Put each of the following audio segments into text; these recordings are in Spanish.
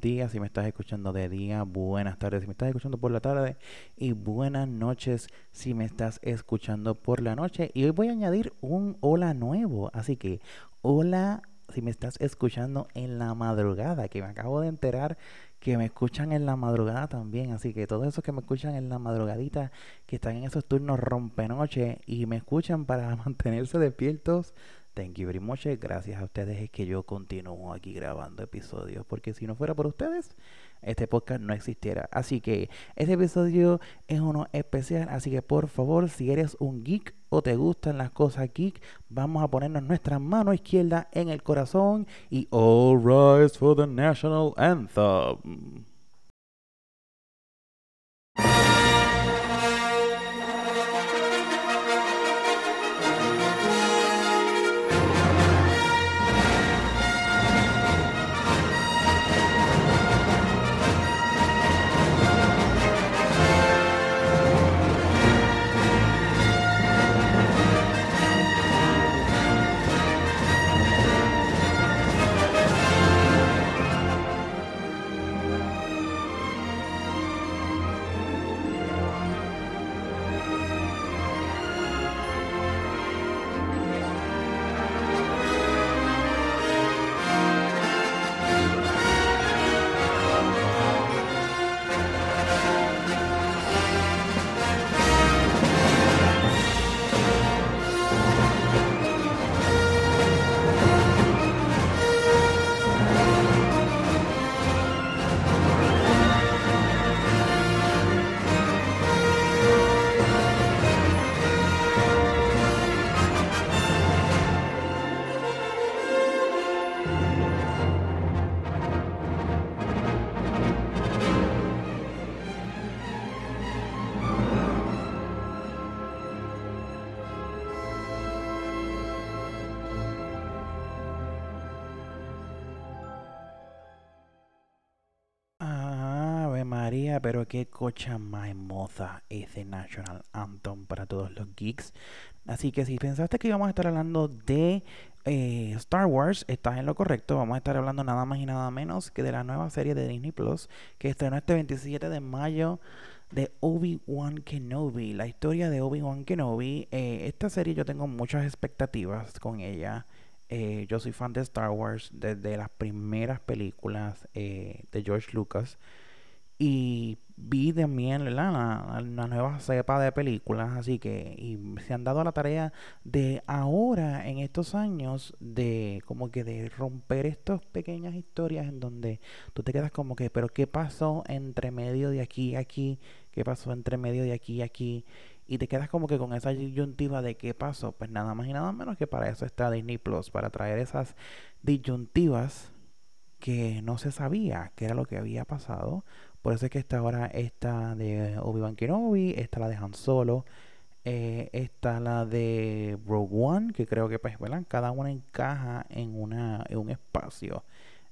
días si me estás escuchando de día, buenas tardes si me estás escuchando por la tarde y buenas noches si me estás escuchando por la noche. Y hoy voy a añadir un hola nuevo, así que hola si me estás escuchando en la madrugada, que me acabo de enterar que me escuchan en la madrugada también. Así que todos esos que me escuchan en la madrugadita, que están en esos turnos rompenoche y me escuchan para mantenerse despiertos, thank you very much. Gracias a ustedes es que yo continúo aquí grabando episodios, porque si no fuera por ustedes, este podcast no existiera. Así que este episodio es uno especial, así que por favor, si eres un geek o te gustan las cosas geek, vamos a ponernos nuestra mano izquierda en el corazón y all rise for the national anthem. Pero qué cocha más hermosa ese National Anthem para todos los geeks. Así que si pensaste que íbamos a estar hablando de eh, Star Wars, estás en lo correcto. Vamos a estar hablando nada más y nada menos que de la nueva serie de Disney Plus que estrenó este 27 de mayo de Obi-Wan Kenobi. La historia de Obi-Wan Kenobi. Eh, esta serie yo tengo muchas expectativas con ella. Eh, yo soy fan de Star Wars desde las primeras películas de George Lucas. Y vi también la, la nueva cepa de películas, así que y se han dado la tarea de ahora, en estos años, de como que de romper estas pequeñas historias en donde tú te quedas como que, pero ¿qué pasó entre medio de aquí y aquí? ¿Qué pasó entre medio de aquí y aquí? Y te quedas como que con esa disyuntiva de qué pasó. Pues nada más y nada menos que para eso está Disney Plus, para traer esas disyuntivas que no se sabía qué era lo que había pasado. Por eso es que está ahora esta de Obi-Wan Kenobi, está la de Han Solo, eh, está la de Rogue One, que creo que pues, ¿verdad? cada una encaja en, una, en un espacio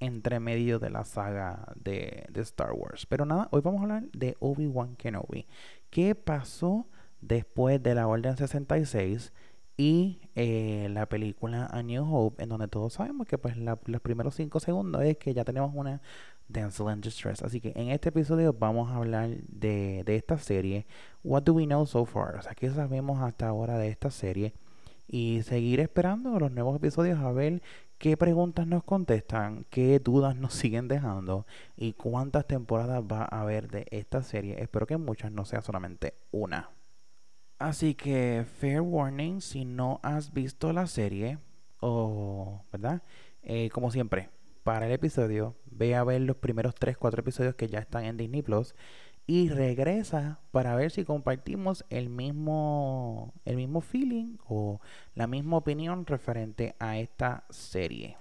entre medio de la saga de, de Star Wars. Pero nada, hoy vamos a hablar de Obi-Wan Kenobi. ¿Qué pasó después de la Orden 66? y eh, la película A New Hope, en donde todos sabemos que pues la- los primeros 5 segundos es que ya tenemos una Damsel in Distress. Así que en este episodio vamos a hablar de, de esta serie. What do we know so far? O sea, ¿qué sabemos hasta ahora de esta serie? Y seguir esperando los nuevos episodios a ver qué preguntas nos contestan, qué dudas nos siguen dejando y cuántas temporadas va a haber de esta serie. Espero que muchas, no sea solamente una. Así que, fair warning, si no has visto la serie, o, ¿verdad? Eh, como siempre, para el episodio, ve a ver los primeros 3, 4 episodios que ya están en Disney Plus y regresa para ver si compartimos el mismo, el mismo feeling o la misma opinión referente a esta serie.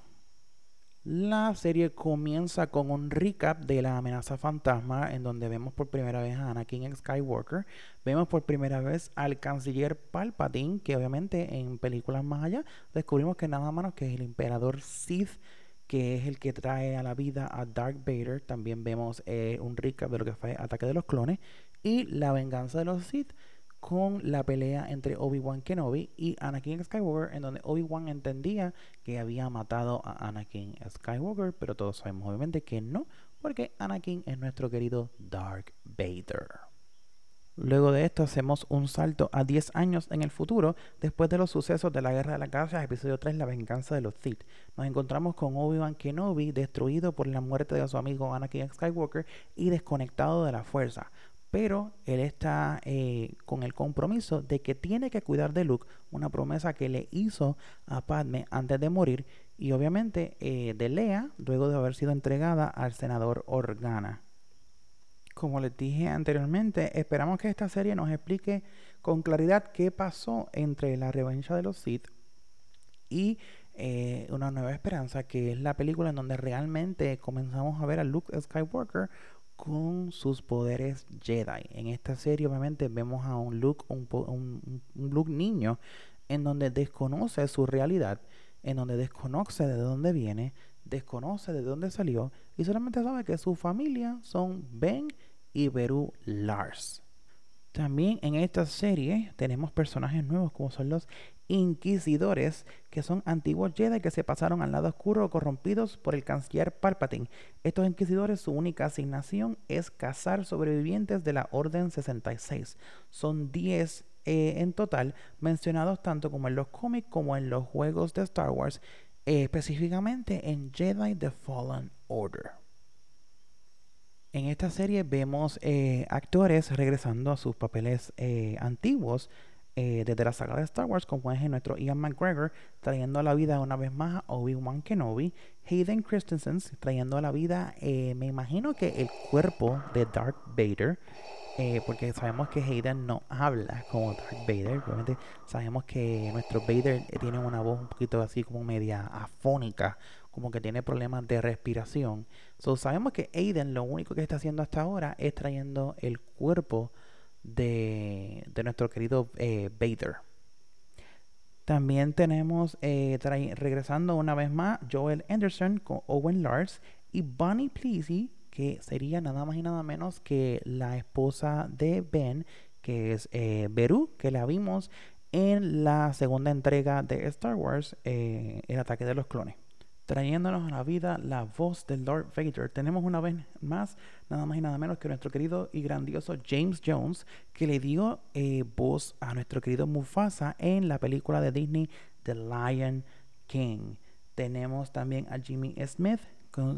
La serie comienza con un recap de la amenaza fantasma en donde vemos por primera vez a Anakin Skywalker, vemos por primera vez al canciller Palpatine, que obviamente en películas más allá descubrimos que nada más que es el emperador Sith, que es el que trae a la vida a Darth Vader. También vemos eh, un recap de lo que fue Ataque de los Clones y la venganza de los Sith con la pelea entre Obi-Wan Kenobi y Anakin Skywalker, en donde Obi-Wan entendía que había matado a Anakin Skywalker, pero todos sabemos obviamente que no, porque Anakin es nuestro querido Dark Vader. Luego de esto hacemos un salto a 10 años en el futuro, después de los sucesos de la Guerra de la Galaxia, episodio 3, La venganza de los Sith. Nos encontramos con Obi-Wan Kenobi destruido por la muerte de su amigo Anakin Skywalker y desconectado de la fuerza. Pero él está eh, con el compromiso de que tiene que cuidar de Luke, una promesa que le hizo a Padme antes de morir, y obviamente eh, de Leia, luego de haber sido entregada al senador Organa como les dije anteriormente, esperamos que esta serie nos explique con claridad qué pasó entre la revancha de los Sith y eh, Una Nueva Esperanza, que es la película en donde realmente comenzamos a ver a Luke Skywalker con sus poderes Jedi. En esta serie obviamente vemos a un Luke, un, un, un Luke niño, en donde desconoce su realidad, en donde desconoce de dónde viene, desconoce de dónde salió y solamente sabe que su familia son Ben y Beru Lars. También en esta serie tenemos personajes nuevos como son los Inquisidores, que son antiguos Jedi que se pasaron al lado oscuro corrompidos por el canciller Palpatine. Estos Inquisidores, su única asignación es cazar sobrevivientes de la Orden 66. Son 10 eh, en total, mencionados tanto como en los cómics como en los juegos de Star Wars, eh, específicamente en Jedi The Fallen Order. En esta serie vemos eh, actores regresando a sus papeles eh, antiguos eh, desde la saga de Star Wars, como es nuestro Ian McGregor trayendo a la vida una vez más a Obi-Wan Kenobi, Hayden Christensen trayendo a la vida, me imagino que el cuerpo de Darth Vader, porque sabemos que Hayden no habla como Darth Vader, obviamente sabemos que nuestro Vader tiene una voz un poquito así como media afónica, como que tiene problemas de respiración. So, sabemos que Aiden lo único que está haciendo hasta ahora es trayendo el cuerpo de, nuestro querido eh, Vader. También tenemos eh, regresando una vez más Joel Anderson con Owen Lars y Bonnie Pleasy, que sería nada más y nada menos que la esposa de Ben, que es eh, Beru, que la vimos en la segunda entrega de Star Wars, El ataque de los clones trayéndonos a la vida la voz del Lord Vader. Tenemos una vez más, nada más y nada menos que nuestro querido y grandioso James Jones, que le dio eh, voz a nuestro querido Mufasa en la película de Disney The Lion King. Tenemos también a Jimmy Smith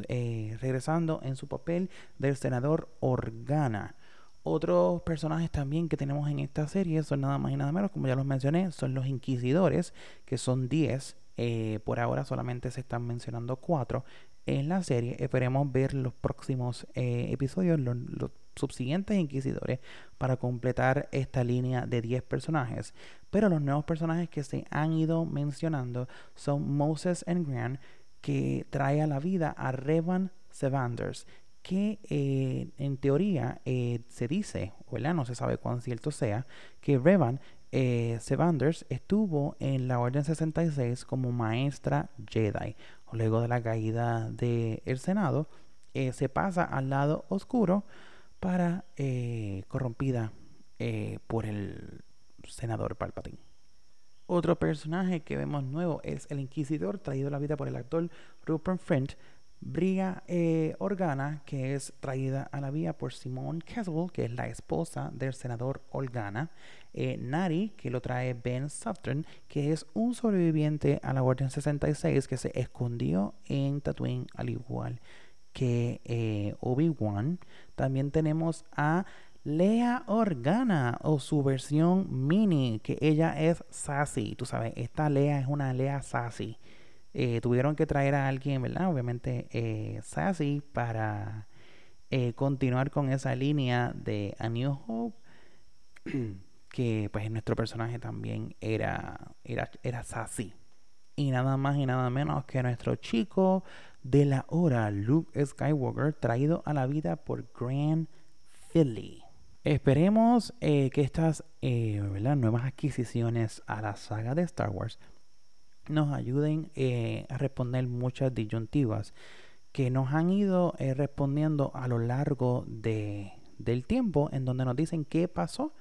eh, regresando en su papel del senador Organa. Otros personajes también que tenemos en esta serie son nada más y nada menos, como ya los mencioné, son los inquisidores, que son 10 eh, por ahora solamente se están mencionando cuatro en la serie. Esperemos ver los próximos eh, episodios, los, subsiguientes inquisidores, para completar esta línea de 10 personajes. Pero los nuevos personajes que se han ido mencionando son Moses and Gran, que trae a la vida a Revan Sevanders, que eh, en teoría se dice, o no se sabe cuán cierto sea, que Revan eh, Sevanders estuvo en la Orden 66 como maestra Jedi. Luego de la caída del Senado, eh, se pasa al lado oscuro para eh, corrompida eh, por el senador Palpatine. Otro personaje que vemos nuevo es el Inquisidor, traído a la vida por el actor Rupert Friend, Bria Organa, que es traída a la vida por Simone Caswell, que es la esposa del senador Organa. Eh, Nari, que lo trae Ben Sutton, que es un sobreviviente a la Orden 66 que se escondió en Tatooine al igual que eh, Obi-Wan. También tenemos a Lea Organa o su versión mini, que ella es sassy. Tú sabes, esta Lea es una Lea sassy. Eh, tuvieron que traer a alguien, ¿verdad? Obviamente sassy para continuar con esa línea de A New Hope. que pues nuestro personaje también era, era, era sassy. Y nada más y nada menos que nuestro chico de la hora, Luke Skywalker, traído a la vida por Grand Philly. Esperemos eh, que estas eh, nuevas adquisiciones a la saga de Star Wars nos ayuden eh, a responder muchas disyuntivas que nos han ido respondiendo a lo largo de, del tiempo en donde nos dicen qué pasó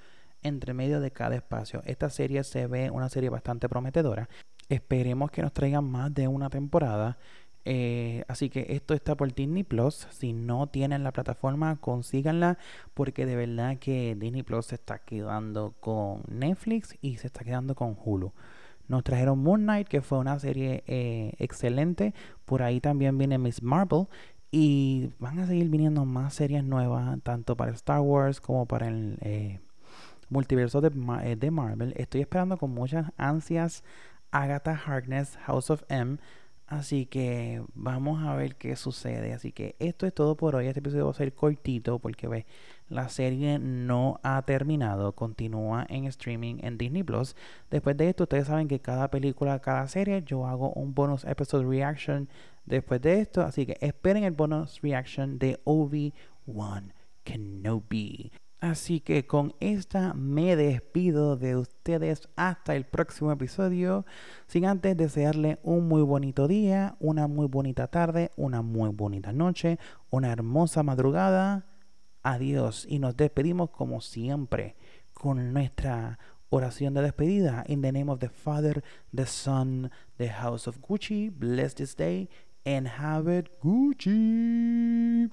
entre medio de cada espacio. Esta serie se ve una serie bastante prometedora. Esperemos que nos traigan más de una temporada. Eh, así que esto está por Disney Plus. Si no tienen la plataforma, consíganla. Porque de verdad que Disney Plus se está quedando con Netflix y se está quedando con Hulu. Nos trajeron Moon Knight, que fue una serie eh, excelente. Por ahí también viene Miss Marvel. Y van a seguir viniendo más series nuevas, tanto para Star Wars como para el eh, multiverso de, de Marvel. Estoy esperando con muchas ansias Agatha Harkness House of M. Así que vamos a ver qué sucede. Así que esto es todo por hoy. Este episodio va a ser cortito porque ve, la serie no ha terminado. Continúa en streaming en Disney Plus. Después de esto, ustedes saben que cada película, cada serie, yo hago un bonus episode reaction después de esto. Así que esperen el bonus reaction de Obi-Wan Kenobi. Así que con esta me despido de ustedes hasta el próximo episodio. Sin antes desearle un muy bonito día, una muy bonita tarde, una muy bonita noche, una hermosa madrugada. Adiós y nos despedimos como siempre con nuestra oración de despedida. In the name of the Father, the Son, the House of Gucci. Bless this day and have it Gucci.